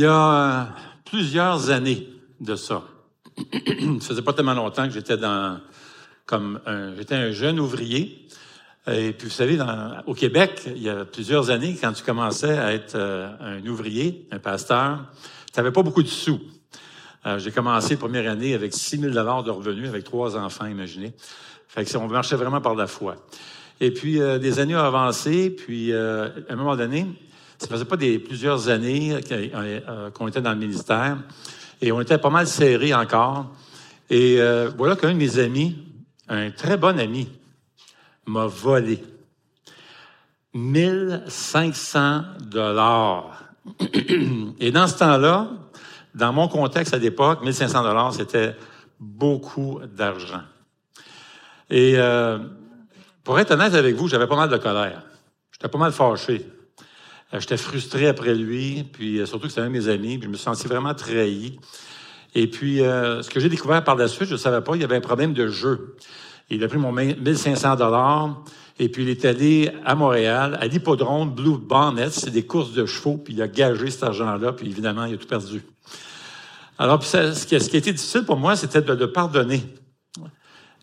Il y a plusieurs années de ça. ça faisait pas tellement longtemps que j'étais dans comme j'étais un jeune ouvrier. Et puis vous savez, dans, au Québec, il y a plusieurs années, quand tu commençais à être euh, un ouvrier, un pasteur, tu n'avais pas beaucoup de sous. Euh, j'ai commencé la première année avec 6 000 de revenus, avec trois enfants, imaginez. Fait que on marchait vraiment par la foi. Et puis, euh, des années ont avancé, puis à un moment donné, ça faisait pas des plusieurs années qu'on était dans le ministère, et on était pas mal serrés encore. Et voilà qu'un de mes amis, un très bon ami, m'a volé 1500 dollars. Et dans ce temps-là, dans mon contexte à l'époque, 1500 dollars, c'était beaucoup d'argent. Et euh, pour être honnête avec vous, j'avais pas mal de colère. J'étais pas mal fâché. Euh, j'étais frustré après lui, puis euh, surtout que c'était un mes amis, puis je me sentais vraiment trahi. Et puis, ce que j'ai découvert par la suite, je ne savais pas, il y avait un problème de jeu. Il a pris mon 1500 dollars et puis il est allé à Montréal, à l'hippodrome Blue Bonnet, c'est des courses de chevaux, puis il a gagé cet argent-là, puis évidemment, il a tout perdu. Alors, ce, qui, a été difficile pour moi, c'était de le pardonner.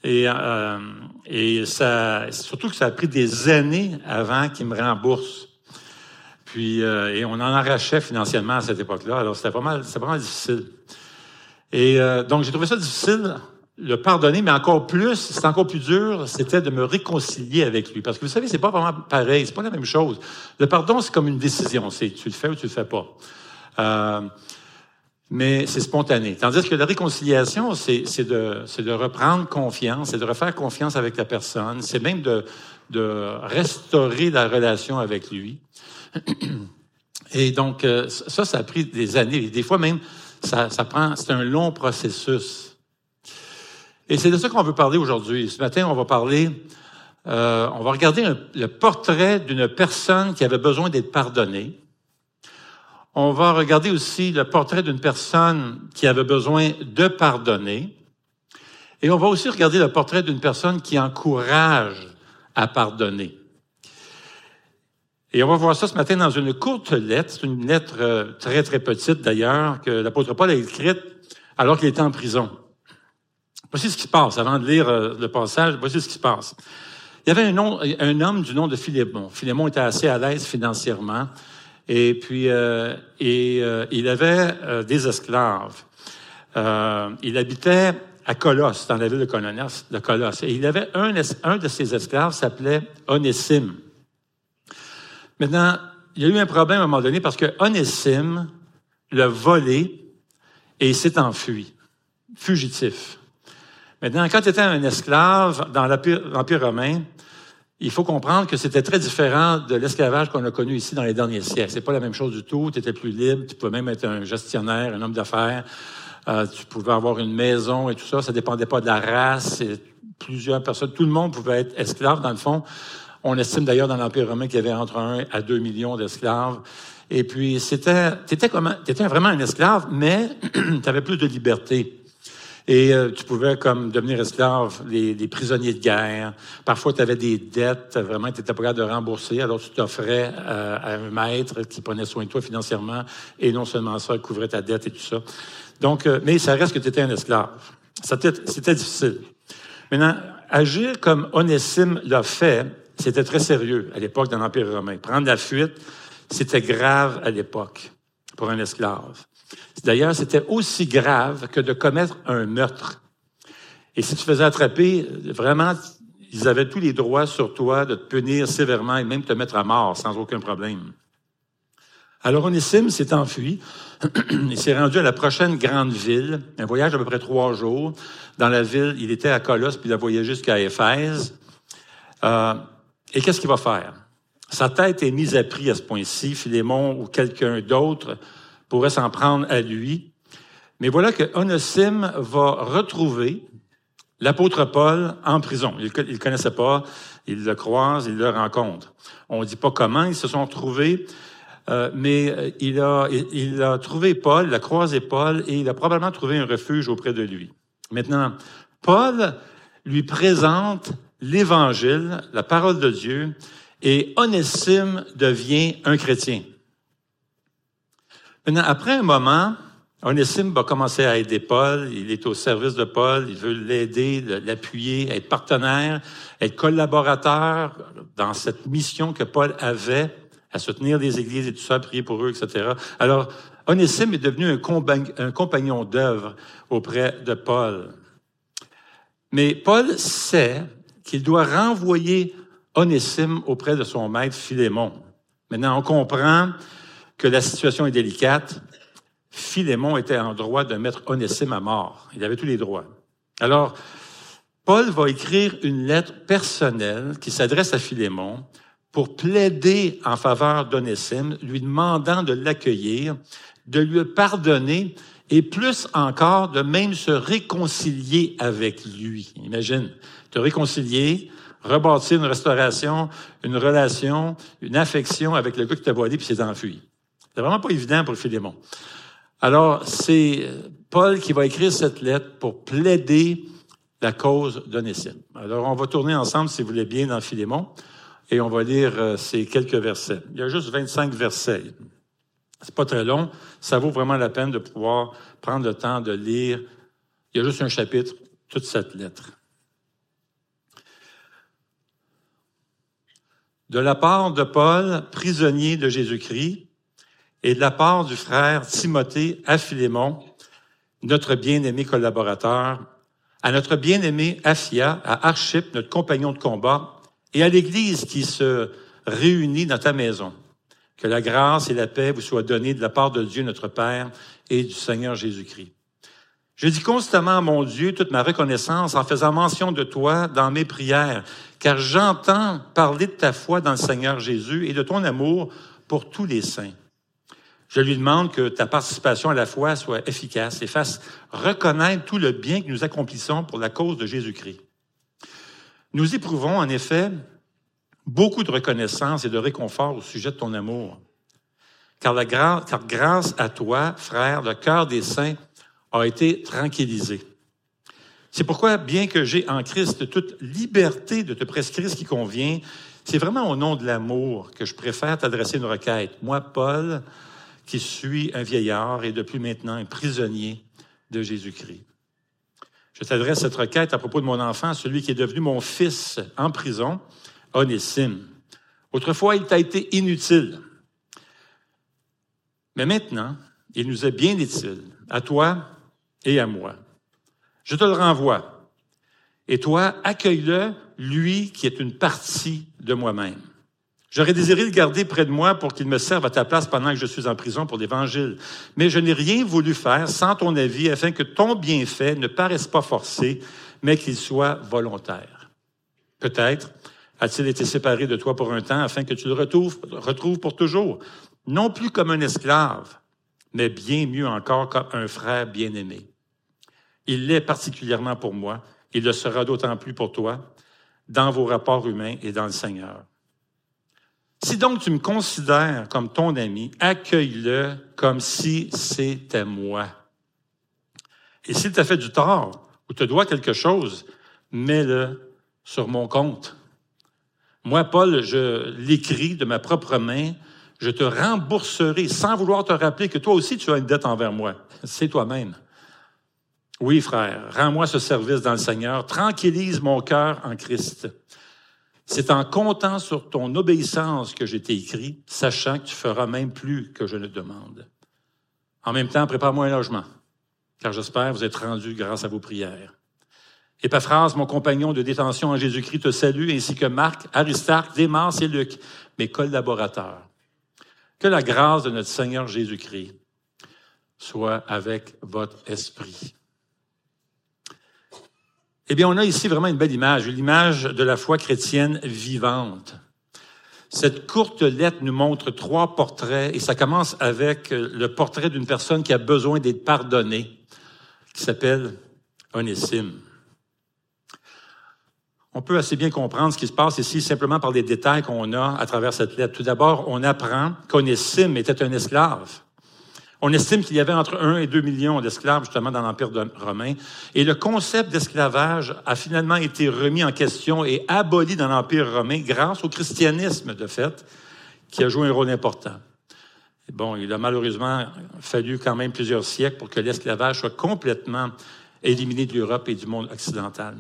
Et, euh, et ça, surtout que ça a pris des années avant qu'il me rembourse. Puis, euh, et on en arrachait financièrement à cette époque-là. Alors, c'était pas mal, c'était pas mal difficile. Et euh, donc, j'ai trouvé ça difficile le pardonner, mais encore plus, c'est encore plus dur, c'était de me réconcilier avec lui. Parce que vous savez, c'est pas vraiment pareil, c'est pas la même chose. Le pardon, c'est comme une décision, c'est tu le fais ou tu le fais pas. Euh, mais c'est spontané. Tandis que la réconciliation, c'est de, de reprendre confiance, c'est de refaire confiance avec la personne, c'est même de, de restaurer la relation avec lui. Et donc, euh, ça, ça a pris des années. des fois même, ça, ça prend, c'est un long processus. Et c'est de ça qu'on veut parler aujourd'hui. Ce matin, on va parler, euh, on va regarder le portrait d'une personne qui avait besoin d'être pardonnée. On va regarder aussi le portrait d'une personne qui avait besoin de pardonner. Et on va aussi regarder le portrait d'une personne qui encourage à pardonner. Et on va voir ça ce matin dans une courte lettre, c'est une lettre euh, très très petite d'ailleurs, que l'apôtre Paul a écrite alors qu'il était en prison. Voici ce qui se passe. Avant de lire euh, le passage, voici ce qui se passe. Il y avait un, un homme du nom de Philémon. Philémon était assez à l'aise financièrement. Et puis, euh, et, euh, il avait des esclaves. il habitait à Colosse, dans la ville de Colosse. De Colosse. Et il avait un, un de ses esclaves s'appelait Onésime. Maintenant, il y a eu un problème à un moment donné parce que Onésime l'a volé et s'est enfui, fugitif. Maintenant, quand tu étais un esclave dans l'Empire romain, il faut comprendre que c'était très différent de l'esclavage qu'on a connu ici dans les derniers siècles. C'est pas la même chose du tout. Tu étais plus libre. Tu pouvais même être un gestionnaire, un homme d'affaires. Euh, tu pouvais avoir une maison et tout ça. Ça dépendait pas de la race. Et plusieurs personnes, tout le monde pouvait être esclave dans le fond. On estime d'ailleurs dans l'Empire romain qu'il y avait entre 1 à 2 millions d'esclaves. Et puis, c'était, t'étais comme, t'étais vraiment un esclave, mais tu avais plus de liberté. Et euh, tu pouvais comme devenir esclave des, prisonniers de guerre. Parfois, tu avais des dettes, vraiment, tu étais pas capable de rembourser. Alors, tu t'offrais euh, à un maître qui prenait soin de toi financièrement. Et non seulement ça, il couvrait ta dette et tout ça. Donc, euh, mais ça reste que tu étais un esclave. C'était difficile. Maintenant, agir comme Onésime l'a fait, c'était très sérieux à l'époque dans l'Empire romain. Prendre la fuite, c'était grave à l'époque pour un esclave. D'ailleurs, c'était aussi grave que de commettre un meurtre. Et si tu faisais attraper, vraiment, ils avaient tous les droits sur toi de te punir sévèrement et même te mettre à mort sans aucun problème. Alors Onésime s'est enfui. il s'est rendu à la prochaine grande ville, un voyage d'à peu près trois jours. Dans la ville, il était à Colosse, puis il a voyagé jusqu'à Éphèse. Euh, et qu'est-ce qu'il va faire? Sa tête est mise à prix à ce point-ci. Philémon ou quelqu'un d'autre pourrait s'en prendre à lui. Mais voilà que Onésime va retrouver l'apôtre Paul en prison. Il ne le connaissait pas, il le croise, il le rencontre. On ne dit pas comment ils se sont trouvés, euh, mais euh, il a trouvé Paul, il a croisé Paul et il a probablement trouvé un refuge auprès de lui. Maintenant, Paul lui présente l'Évangile, la parole de Dieu, et Onésime devient un chrétien. après un moment, Onésime va commencer à aider Paul. Il est au service de Paul. Il veut l'aider, l'appuyer, être partenaire, être collaborateur dans cette mission que Paul avait à soutenir les églises et tout ça, prier pour eux, etc. Alors, Onésime est devenu un, compagnon d'œuvre auprès de Paul. Mais Paul sait qu'il doit renvoyer Onésime auprès de son maître Philémon. Maintenant, on comprend que la situation est délicate. Philémon était en droit de mettre Onésime à mort. Il avait tous les droits. Alors, Paul va écrire une lettre personnelle qui s'adresse à Philémon pour plaider en faveur d'Onésime, lui demandant de l'accueillir, de lui pardonner et plus encore de même se réconcilier avec lui. Imagine, réconcilier, rebâtir une restauration, une relation, une affection avec le gars qui t'a voilé puis s'est enfui. C'est vraiment pas évident pour Philémon. Alors, c'est Paul qui va écrire cette lettre pour plaider la cause d'Onésime. Alors, on va tourner ensemble, si vous voulez bien, dans Philémon, et on va lire euh, ces quelques versets. Il y a juste 25 versets. C'est pas très long. Ça vaut vraiment la peine de pouvoir prendre le temps de lire. Il y a juste un chapitre, toute cette lettre. De la part de Paul, prisonnier de Jésus-Christ, et de la part du frère Timothée à Philémon, notre bien-aimé collaborateur, à notre bien-aimé Aphia, à Archip, notre compagnon de combat, et à l'Église qui se réunit dans ta maison. Que la grâce et la paix vous soient données de la part de Dieu notre Père et du Seigneur Jésus-Christ. Je dis constamment à mon Dieu toute ma reconnaissance en faisant mention de toi dans mes prières, car j'entends parler de ta foi dans le Seigneur Jésus et de ton amour pour tous les saints. Je lui demande que ta participation à la foi soit efficace et fasse reconnaître tout le bien que nous accomplissons pour la cause de Jésus-Christ. Nous éprouvons en effet beaucoup de reconnaissance et de réconfort au sujet de ton amour. Car, car grâce à toi, frère, le cœur des saints a été tranquillisé. C'est pourquoi, bien que j'ai en Christ toute liberté de te prescrire ce qui convient, c'est vraiment au nom de l'amour que je préfère t'adresser une requête. Moi, Paul, qui suis un vieillard et depuis maintenant un prisonnier de Jésus-Christ. Je t'adresse cette requête à propos de mon enfant, celui qui est devenu mon fils en prison, Onésime. Autrefois, il t'a été inutile. Mais maintenant, il nous est bien utile, à toi et à moi. Je te le renvoie. Et toi, accueille-le, lui qui est une partie de moi-même. J'aurais désiré le garder près de moi pour qu'il me serve à ta place pendant que je suis en prison pour l'Évangile. Mais je n'ai rien voulu faire sans ton avis afin que ton bienfait ne paraisse pas forcé, mais qu'il soit volontaire. Peut-être a-t-il été séparé de toi pour un temps afin que tu le retrouves, retrouves pour toujours, non plus comme un esclave, mais bien mieux encore comme un frère bien-aimé. Il l'est particulièrement pour moi, il le sera d'autant plus pour toi, dans vos rapports humains et dans le Seigneur. Si donc tu me considères comme ton ami, accueille-le comme si c'était moi. Et s'il t'a fait du tort ou te doit quelque chose, mets-le sur mon compte. Moi, Paul, je l'écris de ma propre main, je te rembourserai sans vouloir te rappeler que toi aussi tu as une dette envers moi. C'est toi-même. Oui, frère, rends-moi ce service dans le Seigneur, tranquillise mon cœur en Christ. C'est en comptant sur ton obéissance que j'ai écrit, sachant que tu feras même plus que je ne demande. En même temps, prépare-moi un logement, car j'espère vous être rendu grâce à vos prières. Épaphras, mon compagnon de détention en Jésus-Christ, te salue, ainsi que Marc, Aristarque, Démas et Luc, mes collaborateurs. Que la grâce de notre Seigneur Jésus-Christ soit avec votre esprit. Eh bien, on a ici vraiment une belle image, l'image de la foi chrétienne vivante. Cette courte lettre nous montre trois portraits et ça commence avec le portrait d'une personne qui a besoin d'être pardonnée, qui s'appelle Onésime. On peut assez bien comprendre ce qui se passe ici simplement par les détails qu'on a à travers cette lettre. Tout d'abord, on apprend qu'Onésime était un esclave. On estime qu'il y avait entre 1 et 2 millions d'esclaves justement dans l'Empire romain. Et le concept d'esclavage a finalement été remis en question et aboli dans l'Empire romain grâce au christianisme, de fait, qui a joué un rôle important. Bon, il a malheureusement fallu quand même plusieurs siècles pour que l'esclavage soit complètement éliminé de l'Europe et du monde occidental.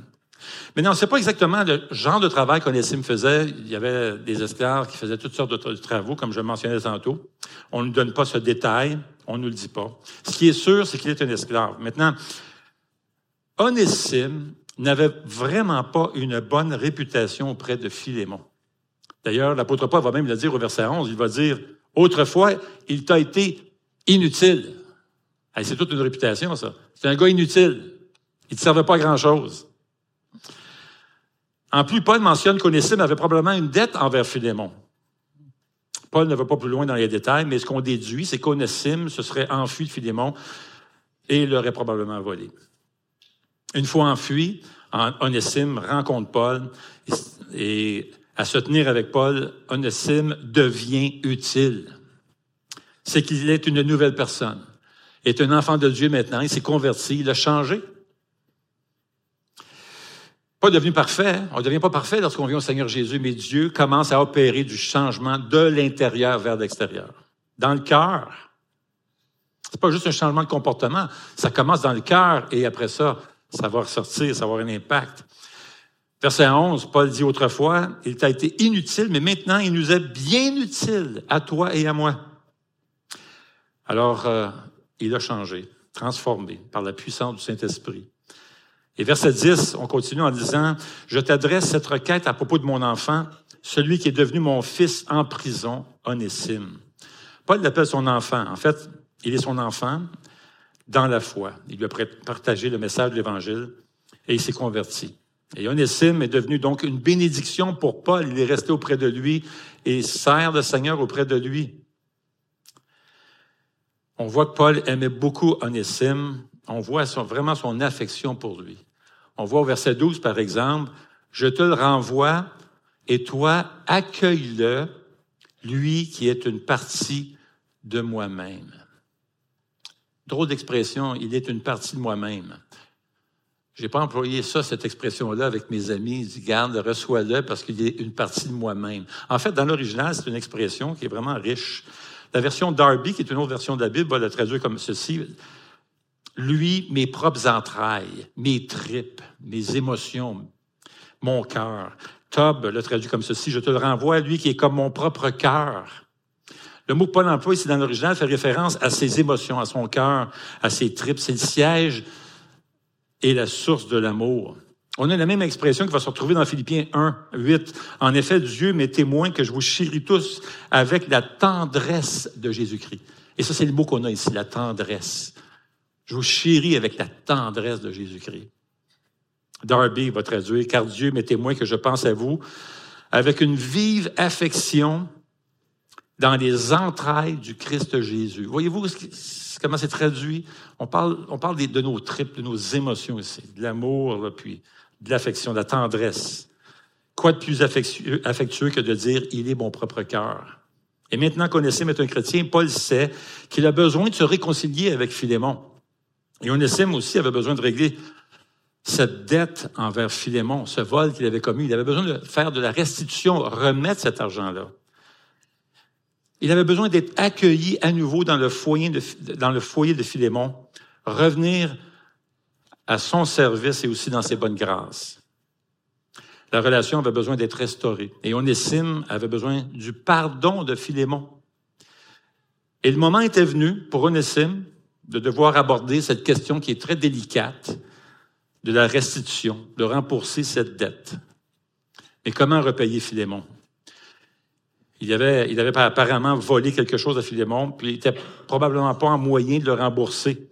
Mais on ne sait pas exactement le genre de travail qu'Onésime faisait. Il y avait des esclaves qui faisaient toutes sortes de travaux, comme je mentionnais tantôt. On ne donne pas ce détail, on ne nous le dit pas. Ce qui est sûr, c'est qu'il est un esclave. Maintenant, Onésime n'avait vraiment pas une bonne réputation auprès de Philémon. D'ailleurs, l'apôtre Paul va même le dire au verset 11, il va dire, autrefois, il t'a été inutile. c'est toute une réputation, ça. C'est un gars inutile. Il ne servait pas à grand-chose. En plus, Paul mentionne qu'Onésime avait probablement une dette envers Philémon. Paul ne va pas plus loin dans les détails, mais ce qu'on déduit, c'est qu'Onésime se serait enfui de Philémon et l'aurait probablement volé. Une fois enfui, Onésime rencontre Paul et à se tenir avec Paul, Onésime devient utile. C'est qu'il est une nouvelle personne. Est un enfant de Dieu maintenant, il s'est converti, il a changé. Pas devenu parfait. On ne devient pas parfait lorsqu'on vient au Seigneur Jésus, mais Dieu commence à opérer du changement de l'intérieur vers l'extérieur. Dans le cœur. C'est pas juste un changement de comportement. Ça commence dans le cœur et après ça, ça va ressortir, ça va avoir un impact. Verset 11, Paul dit autrefois, il t'a été inutile, mais maintenant il nous est bien utile à toi et à moi. Alors, euh, il a changé, transformé par la puissance du Saint-Esprit. Et verset 10, on continue en disant, je t'adresse cette requête à propos de mon enfant, celui qui est devenu mon fils en prison, Onésime. Paul l'appelle son enfant. En fait, il est son enfant dans la foi. Il lui a partagé le message de l'Évangile et il s'est converti. Et Onésime est devenu donc une bénédiction pour Paul. Il est resté auprès de lui et sert le Seigneur auprès de lui. On voit que Paul aimait beaucoup Onésime. On voit vraiment son affection pour lui. On voit au verset 12, par exemple, je te le renvoie et toi, accueille-le, lui qui est une partie de moi-même. Drôle d'expression, il est une partie de moi-même. J'ai pas employé ça, cette expression-là, avec mes amis. Ils disent, garde, reçois-le parce qu'il est une partie de moi-même. En fait, dans l'original, c'est une expression qui est vraiment riche. La version Darby, qui est une autre version de la Bible, va le traduire comme ceci lui, mes propres entrailles, mes tripes, mes émotions, mon cœur. Tob le traduit comme ceci, je te le renvoie à lui qui est comme mon propre cœur. Le mot que Paul emploie ici dans l'original fait référence à ses émotions, à son cœur, à ses tripes. C'est le siège et la source de l'amour. On a la même expression qui va se retrouver dans Philippiens 1, 8. En effet, Dieu m'est témoin que je vous chéris tous avec la tendresse de Jésus-Christ. Et ça, c'est le mot qu'on a ici, la tendresse. Je vous chéris avec la tendresse de Jésus-Christ. Darby va traduire, car Dieu m'est témoin que je pense à vous avec une vive affection dans les entrailles du Christ Jésus. Voyez-vous comment c'est traduit? On parle, on parle de, nos tripes, de nos émotions ici, de l'amour, puis de l'affection, de la tendresse. Quoi de plus affectueux, affectueux que de dire, il est mon propre cœur? Et maintenant qu'Onésime est un chrétien, Paul sait qu'il a besoin de se réconcilier avec Philémon. Et Onésime aussi avait besoin de régler cette dette envers Philémon, ce vol qu'il avait commis. Il avait besoin de faire de la restitution, remettre cet argent-là. Il avait besoin d'être accueilli à nouveau dans le foyer de, Philémon, revenir à son service et aussi dans ses bonnes grâces. La relation avait besoin d'être restaurée. Et Onésime avait besoin du pardon de Philémon. Et le moment était venu pour Onésime de devoir aborder cette question qui est très délicate de la restitution, de rembourser cette dette. Mais comment repayer Philémon? Il avait, il apparemment volé quelque chose à Philémon, puis il n'était probablement pas en moyen de le rembourser.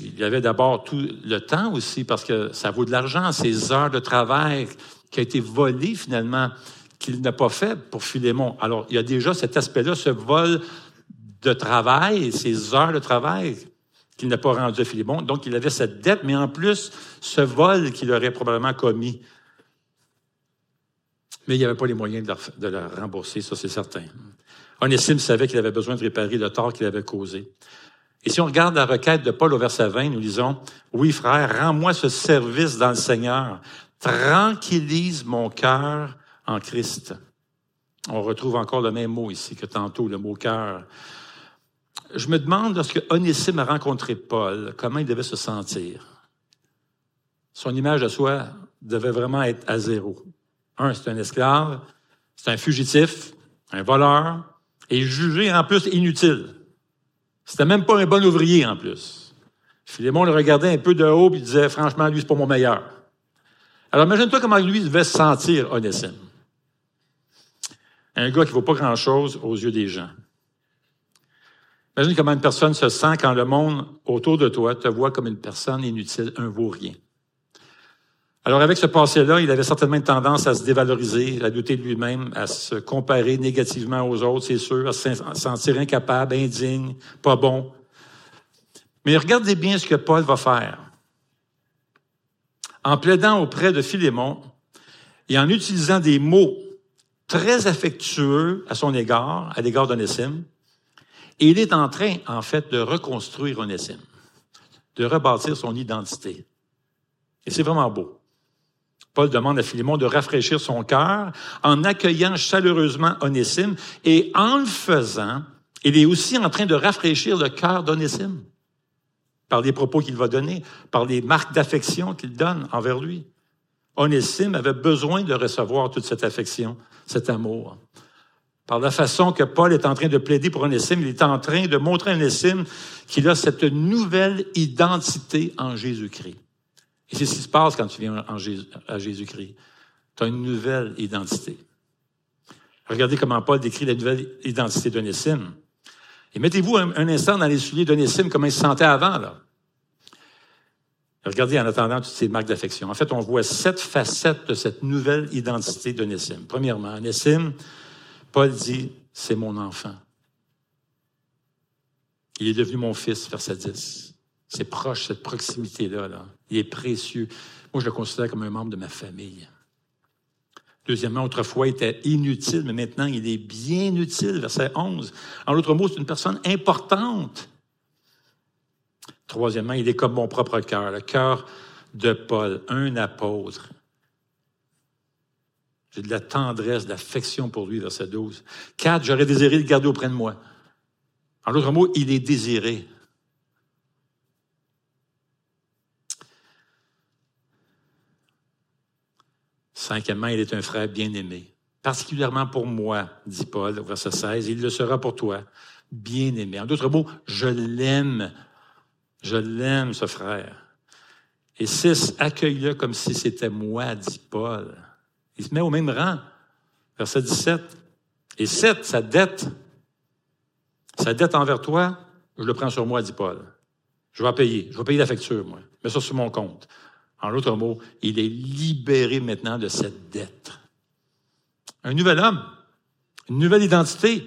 Il avait d'abord tout le temps aussi, parce que ça vaut de l'argent, ces heures de travail qui a été volé finalement, qu'il n'a pas fait pour Philémon. Alors, il y a déjà cet aspect-là, ce vol de travail, ses heures de travail qu'il n'a pas rendu à Philémon. Donc, il avait cette dette, mais en plus, ce vol qu'il aurait probablement commis. Mais il n'y avait pas les moyens de le rembourser, ça c'est certain. Onésime savait qu'il avait besoin de réparer le tort qu'il avait causé. Et si on regarde la requête de Paul au verset 20, nous lisons, Oui frère, rends-moi ce service dans le Seigneur, tranquillise mon cœur en Christ. On retrouve encore le même mot ici que tantôt, le mot cœur. Je me demande, lorsque Onésime a rencontré Paul, comment il devait se sentir? Son image de soi devait vraiment être à zéro. Un, c'est un esclave, c'est un fugitif, un voleur, et jugé en plus inutile. C'était même pas un bon ouvrier en plus. Philémon le regardait un peu de haut et disait, franchement, lui, c'est pas mon meilleur. Alors imagine-toi comment lui devait se sentir, Onésime. Un gars qui vaut pas grand-chose aux yeux des gens. Imagine comment une personne se sent quand le monde autour de toi te voit comme une personne inutile, un vaut-rien. Alors avec ce passé-là, il avait certainement une tendance à se dévaloriser, à douter de lui-même, à se comparer négativement aux autres, c'est sûr, à se sentir incapable, indigne, pas bon. Mais regardez bien ce que Paul va faire. En plaidant auprès de Philémon et en utilisant des mots très affectueux à son égard, à l'égard d'Onésime, il est en train, en fait, de reconstruire Onésime, de rebâtir son identité. Et c'est vraiment beau. Paul demande à Philémon de rafraîchir son cœur en accueillant chaleureusement Onésime et en le faisant, il est aussi en train de rafraîchir le cœur d'Onésime par les propos qu'il va donner, par les marques d'affection qu'il donne envers lui. Onésime avait besoin de recevoir toute cette affection, cet amour par la façon que Paul est en train de plaider pour Onésime, il est en train de montrer à Onésime qu'il a cette nouvelle identité en Jésus-Christ. Et c'est ce qui se passe quand tu viens à Jésus-Christ. Tu as une nouvelle identité. Regardez comment Paul décrit la nouvelle identité d'Onésime. Et mettez-vous un, instant dans les souliers d'Onésime, comment il se sentait avant, là. Regardez en attendant toutes ces marques d'affection. En fait, on voit sept facettes de cette nouvelle identité d'Onésime. Premièrement, Onésime, Paul dit, c'est mon enfant. Il est devenu mon fils, verset 10. C'est proche, cette proximité-là. Là. Il est précieux. Moi, je le considère comme un membre de ma famille. Deuxièmement, autrefois, il était inutile, mais maintenant, il est bien utile, verset 11. En d'autres mots, c'est une personne importante. Troisièmement, il est comme mon propre cœur, le cœur de Paul, un apôtre. J'ai de la tendresse, de l'affection pour lui, verset 12. Quatre, j'aurais désiré le garder auprès de moi. En d'autres mots, il est désiré. Cinquièmement, il est un frère bien-aimé. Particulièrement pour moi, dit Paul, verset 16, il le sera pour toi, bien-aimé. En d'autres mots, je l'aime. Je l'aime, ce frère. Et six, accueille-le comme si c'était moi, dit Paul. Il se met au même rang. Verset 17. Et 7, sa dette. Sa dette envers toi, je le prends sur moi, dit Paul. Je vais payer. Je vais payer la facture, moi. Mets ça sur mon compte. En l'autre mot, il est libéré maintenant de cette dette. Un nouvel homme, une nouvelle identité.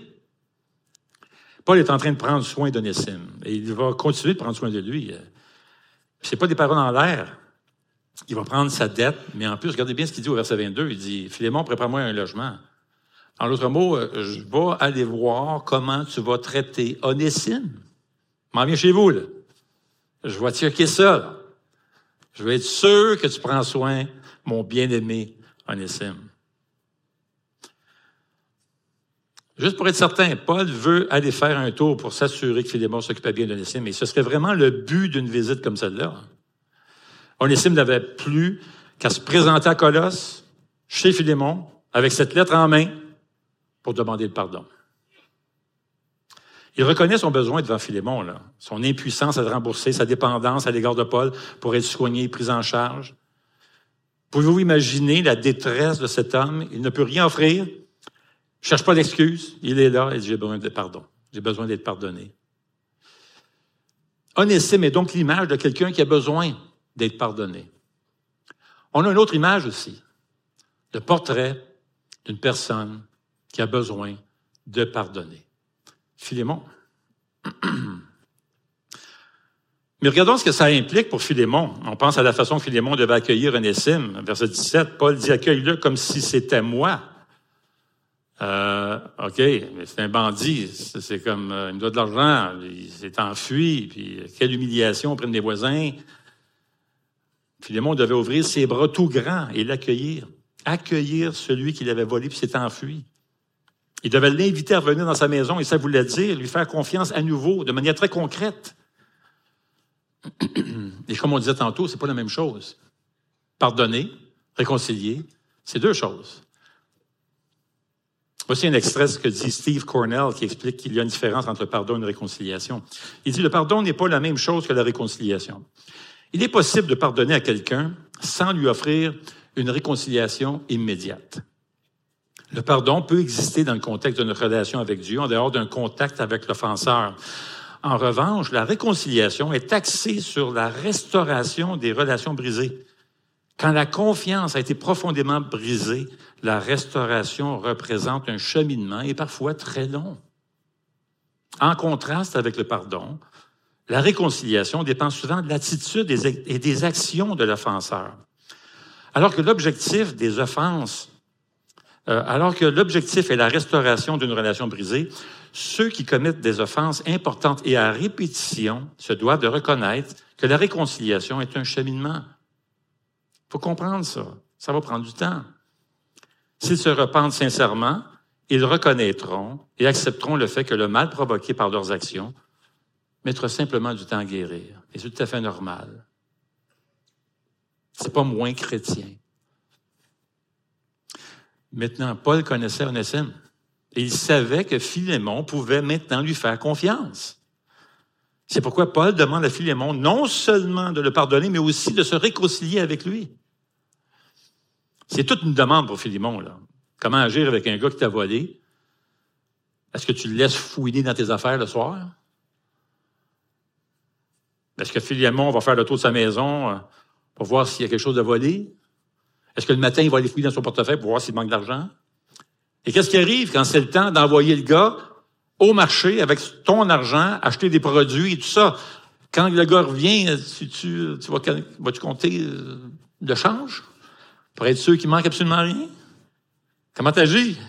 Paul est en train de prendre soin d'Onésime et il va continuer de prendre soin de lui. C'est pas des paroles en l'air. Il va prendre sa dette, mais en plus, regardez bien ce qu'il dit au verset 22. Il dit, Philémon, prépare-moi un logement. En l'autre mot, euh, je vais aller voir comment tu vas traiter Onésime. M'en viens chez vous, là. Je vais checker ça. Je vais être sûr que tu prends soin, mon bien-aimé Onésime. Juste pour être certain, Paul veut aller faire un tour pour s'assurer que Philémon s'occupait bien d'Onésime. Et ce serait vraiment le but d'une visite comme celle-là. Onésime n'avait plus qu'à se présenter à Colosse, chez Philémon, avec cette lettre en main, pour demander le pardon. Il reconnaît son besoin devant Philémon, là, son impuissance à rembourser, sa dépendance à l'égard de Paul pour être soigné et pris en charge. Pouvez-vous imaginer la détresse de cet homme? Il ne peut rien offrir. Il cherche pas d'excuses. Il est là et dit, j'ai besoin de pardon. J'ai besoin d'être pardonné. Onésime est donc l'image de quelqu'un qui a besoin d'être pardonné. On a une autre image aussi, le portrait d'une personne qui a besoin de pardonner. Philémon. Mais regardons ce que ça implique pour Philémon. On pense à la façon que Philémon devait accueillir Onésime. Verset 17, Paul dit accueille-le comme si c'était moi. Euh, OK, mais c'est un bandit. C'est comme, euh, il me doit de l'argent, il s'est enfui, puis quelle humiliation auprès de mes voisins. Philémon devait ouvrir ses bras tout grands et l'accueillir. Accueillir celui qui l'avait volé puis s'est enfui. Il devait l'inviter à revenir dans sa maison et ça voulait dire lui faire confiance à nouveau, de manière très concrète. Et comme on disait tantôt, c'est pas la même chose. Pardonner, réconcilier, c'est deux choses. Voici un extrait de ce que dit Steve Cornell qui explique qu'il y a une différence entre pardon et réconciliation. Il dit le pardon n'est pas la même chose que la réconciliation. Il est possible de pardonner à quelqu'un sans lui offrir une réconciliation immédiate. Le pardon peut exister dans le contexte de notre relation avec Dieu, en dehors d'un contact avec l'offenseur. En revanche, la réconciliation est axée sur la restauration des relations brisées. Quand la confiance a été profondément brisée, la restauration représente un cheminement et parfois très long. En contraste avec le pardon, la réconciliation dépend souvent de l'attitude et des actions de l'offenseur. Alors que l'objectif des offenses euh, alors que l'objectif est la restauration d'une relation brisée, ceux qui commettent des offenses importantes et à répétition se doivent de reconnaître que la réconciliation est un cheminement. Faut comprendre ça. Ça va prendre du temps. S'ils se repentent sincèrement, ils reconnaîtront et accepteront le fait que le mal provoqué par leurs actions mettra simplement du temps à guérir. Et c'est tout à fait normal. C'est pas moins chrétien. Maintenant, Paul connaissait Onésime. Et il savait que Philémon pouvait maintenant lui faire confiance. C'est pourquoi Paul demande à Philémon non seulement de le pardonner, mais aussi de se réconcilier avec lui. C'est toute une demande pour Philémon, là. Comment agir avec un gars qui t'a volé? Est-ce que tu le laisses fouiner dans tes affaires le soir? Est-ce que Philémon va faire le tour de sa maison euh, pour voir s'il y a quelque chose de volé? Est-ce que le matin, il va aller fouiller dans son portefeuille pour voir s'il manque d'argent? Et qu'est-ce qui arrive quand c'est le temps d'envoyer le gars au marché avec ton argent, acheter des produits et tout ça? Quand le gars revient, tu, tu, tu vas, vas, tu compter euh, le change pour être sûr qu'il manque absolument rien? Comment t'agis?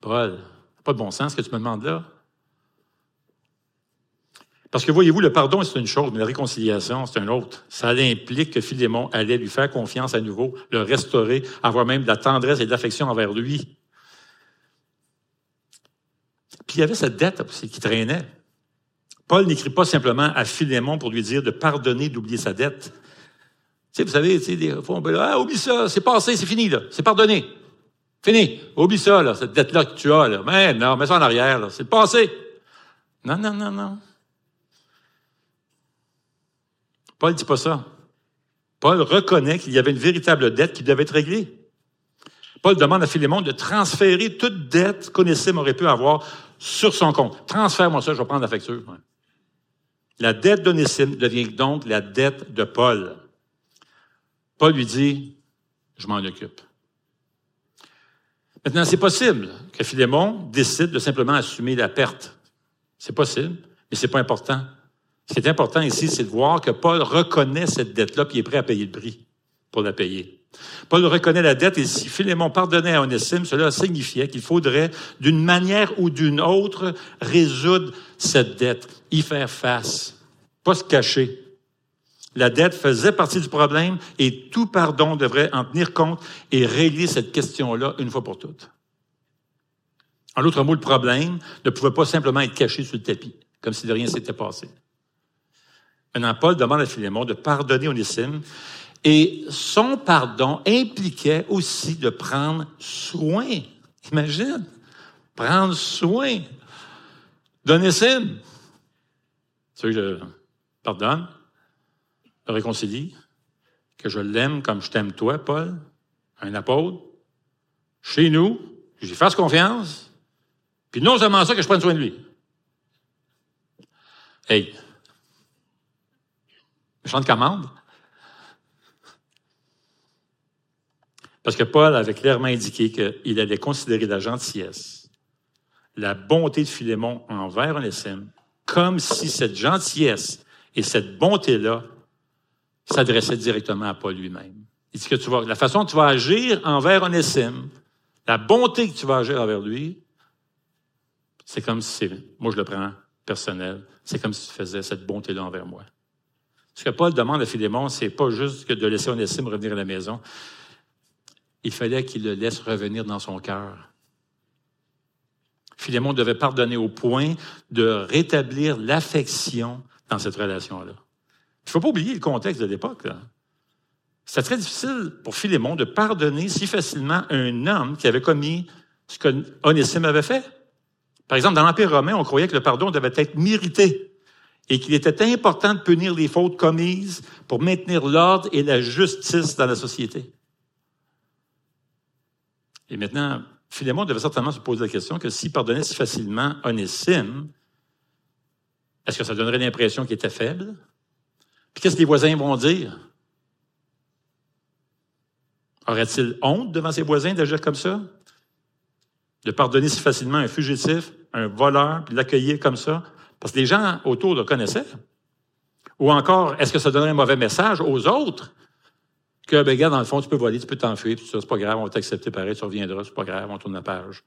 Paul, pas de bon sens ce que tu me demandes là. Parce que voyez-vous, le pardon, c'est une chose, mais la réconciliation, c'est une autre. Ça implique que Philémon allait lui faire confiance à nouveau, le restaurer, avoir même de la tendresse et de l'affection envers lui. Puis il y avait cette dette qui traînait. Paul n'écrit pas simplement à Philémon pour lui dire de pardonner, d'oublier sa dette. Tu vous savez, tu sais, des fois, on peut dire, ah, oublie ça, c'est passé, c'est fini, là, c'est pardonné. Fini. Oublie ça, là, cette dette-là que tu as, là. Mais non, mets ça en arrière, là, c'est passé. Non, non, non, non. Paul ne dit pas ça. Paul reconnaît qu'il y avait une véritable dette qui devait être réglée. Paul demande à Philémon de transférer toute dette qu'Onésime aurait pu avoir sur son compte. Transfère-moi ça, je vais prendre la facture. La dette d'Onésime devient donc la dette de Paul. Paul lui dit, je m'en occupe. Maintenant, c'est possible que Philémon décide de simplement assumer la perte. C'est possible, mais c'est pas important. Ce qui est important ici, c'est de voir que Paul reconnaît cette dette-là, puis il est prêt à payer le prix pour la payer. Paul reconnaît la dette, et si Philémon pardonnait à Onésime, cela signifiait qu'il faudrait, d'une manière ou d'une autre, résoudre cette dette, y faire face, pas se cacher. La dette faisait partie du problème et tout pardon devrait en tenir compte et régler cette question-là une fois pour toutes. En l'autre mot, le problème ne pouvait pas simplement être caché sous le tapis, comme si de rien s'était passé. Maintenant, Paul demande à Philémon de pardonner Onésime et son pardon impliquait aussi de prendre soin. Imagine, prendre soin d'Onésime. Tu veux que je pardonne, le réconcilie, que je l'aime comme je t'aime toi, Paul, un apôtre, chez nous, j'y fasse confiance, puis non seulement ça, que je prenne soin de lui. Hey, de commande. Parce que Paul avait clairement indiqué qu'il allait considérer la gentillesse, la bonté de Philémon envers Onésime, comme si cette gentillesse et cette bonté-là s'adressaient directement à Paul lui-même. Il dit que tu vas, la façon dont tu vas agir envers Onésime, la bonté que tu vas agir envers lui, c'est comme si, moi je le prends personnel, c'est comme si tu faisais cette bonté-là envers moi. Ce que Paul demande à Philémon, c'est pas juste que de laisser Onésime revenir à la maison. il fallait qu'il le laisse revenir dans son cœur. Philémon devait pardonner au point de rétablir l'affection dans cette relation-là. Il faut pas oublier le contexte de l'époque. C'était très difficile pour Philémon de pardonner si facilement un homme qui avait commis ce que Onésime avait fait. Par exemple, dans l'Empire romain, on croyait que le pardon devait être mérité et qu'il était important de punir les fautes commises pour maintenir l'ordre et la justice dans la société. Et maintenant, Philémon devait certainement se poser la question que s'il pardonnait si facilement Onésime, est-ce que ça donnerait l'impression qu'il était faible? Puis qu'est-ce que les voisins vont dire? Aurait-il honte devant ses voisins d'agir comme ça? De pardonner si facilement un fugitif, un voleur, puis l'accueillir comme ça? Parce que les gens autour le connaissaient. Ou encore, est-ce que ça donnerait un mauvais message aux autres? Que, ben, regarde, dans le fond, tu peux voler, tu peux t'enfuir, puis ça, c'est pas grave, on va t'accepter pareil, tu reviendras, c'est pas grave, on tourne la page.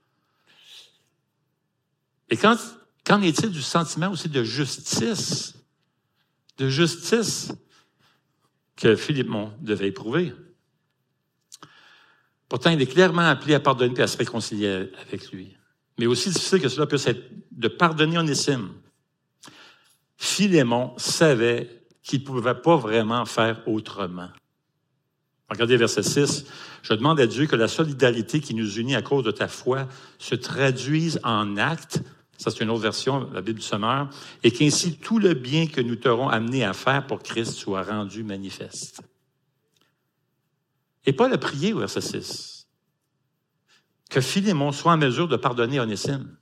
Et quand, qu'en est-il du sentiment aussi de justice? De justice que Philippe Mont devait éprouver? Pourtant, il est clairement appelé à pardonner et à se réconcilier avec lui. Mais aussi difficile que cela puisse être de pardonner Onésime. Philémon savait qu'il ne pouvait pas vraiment faire autrement. Regardez verset 6. Je demande à Dieu que la solidarité qui nous unit à cause de ta foi se traduise en actes. Ça, c'est une autre version, la Bible du Sommeur. Et qu'ainsi tout le bien que nous t'aurons amené à faire pour Christ soit rendu manifeste. Et Paul a prié au verset 6 que Philémon soit en mesure de pardonner Onésime.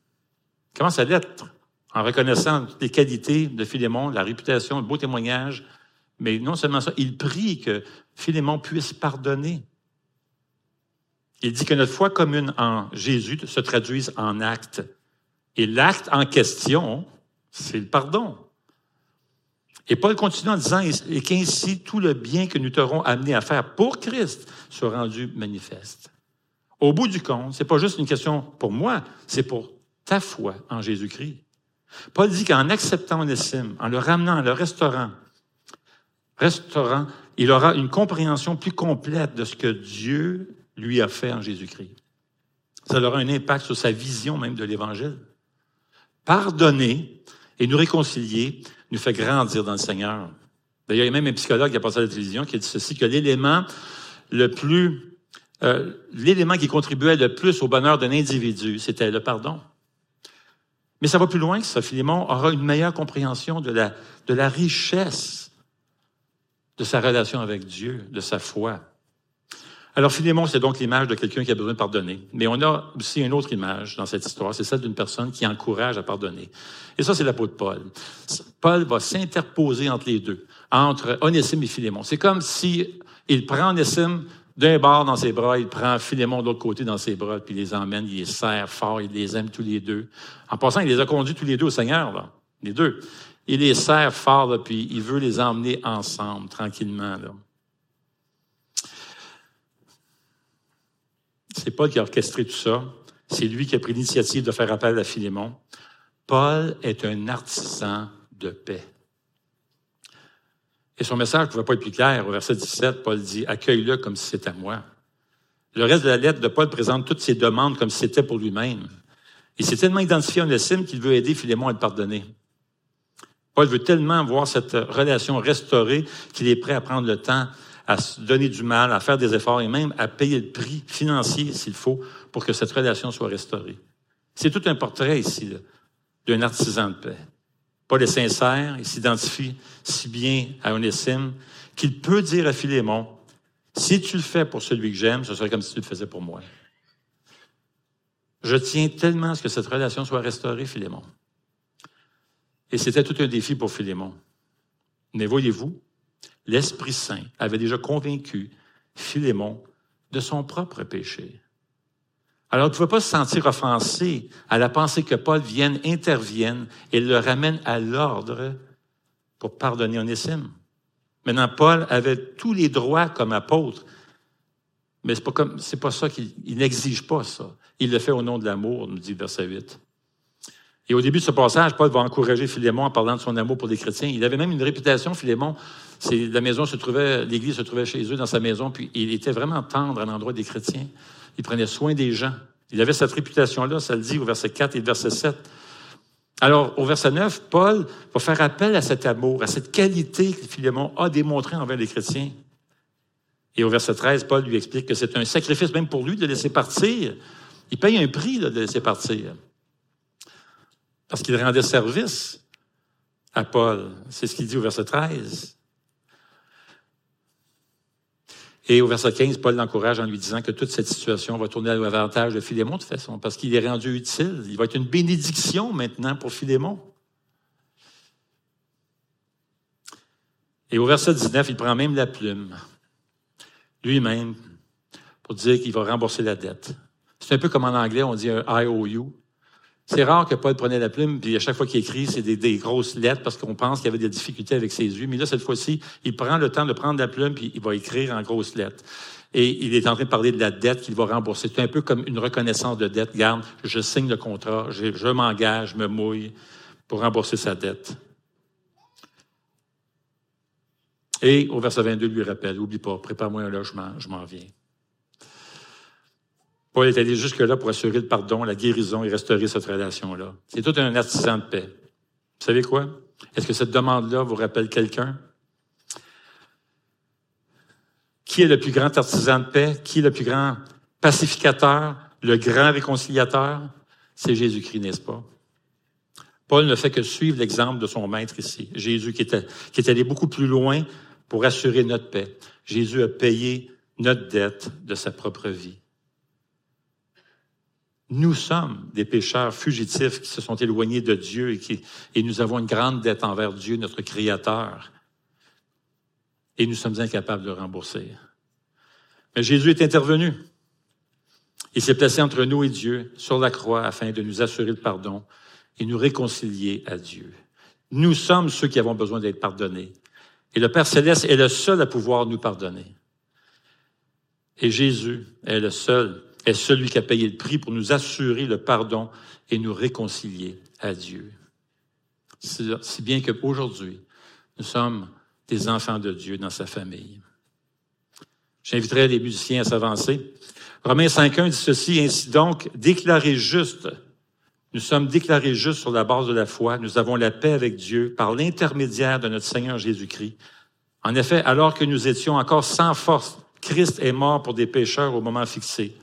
Comment ça l'être? En reconnaissant les qualités de Philémon, la réputation, le beau témoignage, mais non seulement ça, il prie que Philémon puisse pardonner. Il dit que notre foi commune en Jésus se traduise en acte. Et l'acte en question, c'est le pardon. Et Paul continue en disant, et qu'ainsi tout le bien que nous t'aurons amené à faire pour Christ soit rendu manifeste. Au bout du compte, c'est pas juste une question pour moi, c'est pour ta foi en Jésus-Christ. Paul dit qu'en acceptant Onésime, en le ramenant à le restaurant, restaurant, il aura une compréhension plus complète de ce que Dieu lui a fait en Jésus-Christ. Ça aura un impact sur sa vision même de l'Évangile. Pardonner et nous réconcilier nous fait grandir dans le Seigneur. D'ailleurs, il y a même un psychologue qui a passé à la télévision qui a dit ceci, que l'élément le plus, euh, l'élément qui contribuait le plus au bonheur d'un individu, c'était le pardon. Mais ça va plus loin que ça. Philémon aura une meilleure compréhension de la, de la richesse de sa relation avec Dieu, de sa foi. Alors Philémon, c'est donc l'image de quelqu'un qui a besoin de pardonner. Mais on a aussi une autre image dans cette histoire, c'est celle d'une personne qui encourage à pardonner. Et ça, c'est l'apôtre Paul. Paul va s'interposer entre les deux, entre Onésime et Philémon. C'est comme si il prend Onésime d'un bord dans ses bras, il prend Philémon de l'autre côté dans ses bras, puis il les emmène, il les serre fort, il les aime tous les deux. En passant, il les a conduits tous les deux au Seigneur, là, les deux. Il les serre fort, là, puis il veut les emmener ensemble, tranquillement. Là. C'est Paul qui a orchestré tout ça. C'est lui qui a pris l'initiative de faire appel à Philémon. Paul est un artisan de paix. Et son message ne pouvait pas être plus clair. Au verset 17, Paul dit, accueille-le comme si c'était à moi. Le reste de la lettre de Paul présente toutes ses demandes comme si c'était pour lui-même. Il s'est tellement identifié en Onésime qu'il veut aider Philémon à le pardonner. Paul veut tellement voir cette relation restaurée qu'il est prêt à prendre le temps à se donner du mal, à faire des efforts et même à payer le prix financier s'il faut pour que cette relation soit restaurée. C'est tout un portrait ici d'un artisan de paix. Paul est sincère, il s'identifie si bien à Onésime qu'il peut dire à Philémon, si tu le fais pour celui que j'aime, ce serait comme si tu le faisais pour moi. Je tiens tellement à ce que cette relation soit restaurée, Philémon. Et c'était tout un défi pour Philémon. Mais voyez-vous, l'Esprit Saint avait déjà convaincu Philémon de son propre péché. Alors, il ne pouvait pas se sentir offensé à la pensée que Paul vienne, intervienne et le ramène à l'ordre pour pardonner Onésime. Maintenant, Paul avait tous les droits comme apôtre, mais c'est pas comme, c'est pas ça qu'il n'exige pas ça. Il le fait au nom de l'amour, nous dit verset 8. Et au début de ce passage, Paul va encourager Philémon en parlant de son amour pour les chrétiens. Il avait même une réputation, Philémon, la maison se trouvait, l'église se trouvait chez eux, dans sa maison, puis il était vraiment tendre à l'endroit des chrétiens. Il prenait soin des gens. Il avait cette réputation-là, ça le dit au verset 4 et au verset 7. Alors, au verset 9, Paul va faire appel à cet amour, à cette qualité que Philémon a démontré envers les chrétiens. Et au verset 13, Paul lui explique que c'est un sacrifice même pour lui de laisser partir. Il paye un prix de laisser partir. Parce qu'il rendait service à Paul. C'est ce qu'il dit au verset 13. Et au verset 15, Paul l'encourage en lui disant que toute cette situation va tourner à l'avantage de Philémon de toute façon, parce qu'il est rendu utile. Il va être une bénédiction maintenant pour Philémon. Et au verset 19, il prend même la plume, lui-même, pour dire qu'il va rembourser la dette. C'est un peu comme en anglais, on dit un IOU. C'est rare que Paul prenait la plume, puis à chaque fois qu'il écrit, c'est des, grosses lettres parce qu'on pense qu'il y avait des difficultés avec ses yeux. Mais là, cette fois-ci, il prend le temps de prendre la plume, puis il va écrire en grosses lettres. Et il est en train de parler de la dette qu'il va rembourser. C'est un peu comme une reconnaissance de dette. Garde, je signe le contrat, je, je m'engage, je me mouille pour rembourser sa dette. Et au verset 22, il lui rappelle, oublie pas, prépare-moi un logement, je m'en viens. Paul est allé jusque-là pour assurer le pardon, la guérison et restaurer cette relation-là. C'est tout un artisan de paix. Vous savez quoi? Est-ce que cette demande-là vous rappelle quelqu'un? Qui est le plus grand artisan de paix? Qui est le plus grand pacificateur? Le grand réconciliateur? C'est Jésus-Christ, n'est-ce pas? Paul ne fait que suivre l'exemple de son maître ici. Jésus qui, est allé beaucoup plus loin pour assurer notre paix. Jésus a payé notre dette de sa propre vie. Nous sommes des pécheurs fugitifs qui se sont éloignés de Dieu et, qui, et nous avons une grande dette envers Dieu, notre Créateur. Et nous sommes incapables de rembourser. Mais Jésus est intervenu. Il s'est placé entre nous et Dieu sur la croix afin de nous assurer le pardon et nous réconcilier à Dieu. Nous sommes ceux qui avons besoin d'être pardonnés. Et le Père céleste est le seul à pouvoir nous pardonner. Et Jésus est le seul est celui qui a payé le prix pour nous assurer le pardon et nous réconcilier à Dieu. Si bien qu'aujourd'hui, nous sommes des enfants de Dieu dans sa famille. J'inviterai les musiciens à s'avancer. Romains 5.1 dit ceci, ainsi donc, déclarés justes, nous sommes déclarés justes sur la base de la foi, nous avons la paix avec Dieu par l'intermédiaire de notre Seigneur Jésus-Christ. En effet, alors que nous étions encore sans force, Christ est mort pour des pécheurs au moment fixé.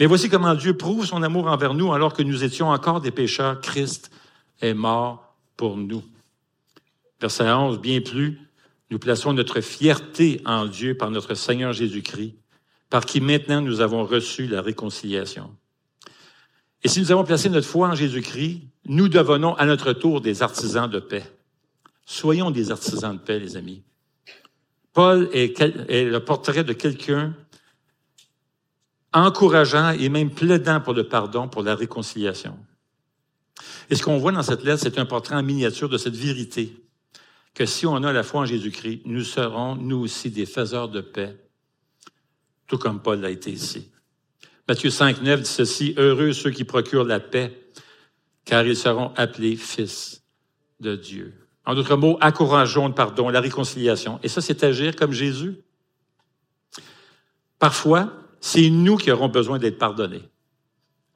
Mais voici comment Dieu prouve son amour envers nous alors que nous étions encore des pécheurs. Christ est mort pour nous. Verset 11, bien plus, nous plaçons notre fierté en Dieu par notre Seigneur Jésus-Christ, par qui maintenant nous avons reçu la réconciliation. Et si nous avons placé notre foi en Jésus-Christ, nous devenons à notre tour des artisans de paix. Soyons des artisans de paix, les amis. Paul est, est le portrait de quelqu'un encourageant et même plaidant pour le pardon, pour la réconciliation. Et ce qu'on voit dans cette lettre, c'est un portrait en miniature de cette vérité, que si on a la foi en Jésus-Christ, nous serons, nous aussi, des faiseurs de paix, tout comme Paul l'a été ici. Matthieu 5, 9 dit ceci, Heureux ceux qui procurent la paix, car ils seront appelés fils de Dieu. En d'autres mots, encourageons le pardon, la réconciliation. Et ça, c'est agir comme Jésus. Parfois, c'est nous qui aurons besoin d'être pardonnés.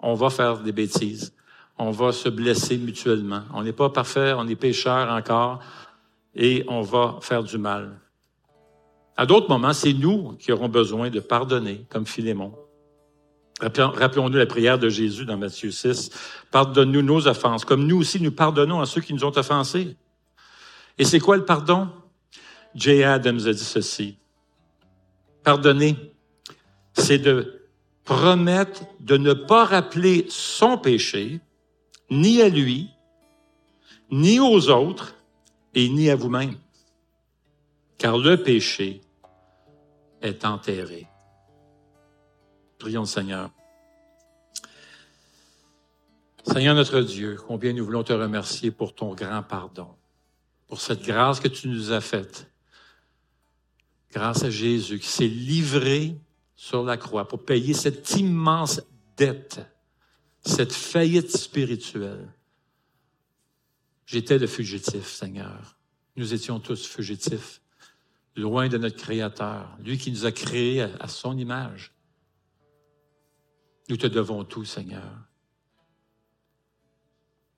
On va faire des bêtises. On va se blesser mutuellement. On n'est pas parfait, on est pécheur encore et on va faire du mal. À d'autres moments, c'est nous qui aurons besoin de pardonner, comme Philémon. Rappelons-nous la prière de Jésus dans Matthieu 6. Pardonne-nous nos offenses, comme nous aussi nous pardonnons à ceux qui nous ont offensés. Et c'est quoi le pardon? J. Adams a dit ceci. Pardonner, c'est de promettre de ne pas rappeler son péché, ni à lui, ni aux autres, et ni à vous-même. Car le péché est enterré. Prions le Seigneur. Seigneur notre Dieu, combien nous voulons te remercier pour ton grand pardon, pour cette grâce que tu nous as faite. Grâce à Jésus qui s'est livré sur la croix pour payer cette immense dette, cette faillite spirituelle. J'étais le fugitif, Seigneur. Nous étions tous fugitifs. loin de notre Créateur, lui qui nous a créés à son image. Nous te devons tout, Seigneur.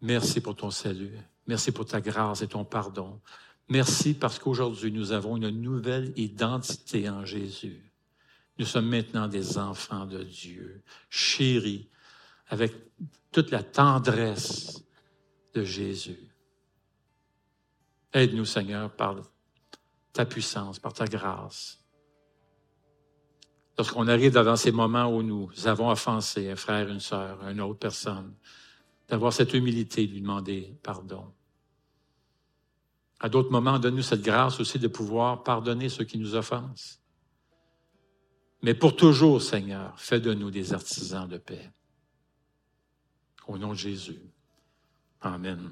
Merci pour ton salut. Merci pour ta grâce et ton pardon. Merci parce qu'aujourd'hui, nous avons une nouvelle identité en Jésus. Nous sommes maintenant des enfants de Dieu, chéris, avec toute la tendresse de Jésus. Aide-nous, Seigneur, par ta puissance, par ta grâce. Lorsqu'on arrive dans ces moments où nous avons offensé un frère, une sœur, une autre personne, d'avoir cette humilité de lui demander pardon. À d'autres moments, donne-nous cette grâce aussi de pouvoir pardonner ceux qui nous offensent. Mais pour toujours, Seigneur, fais de nous des artisans de paix. Au nom de Jésus. Amen.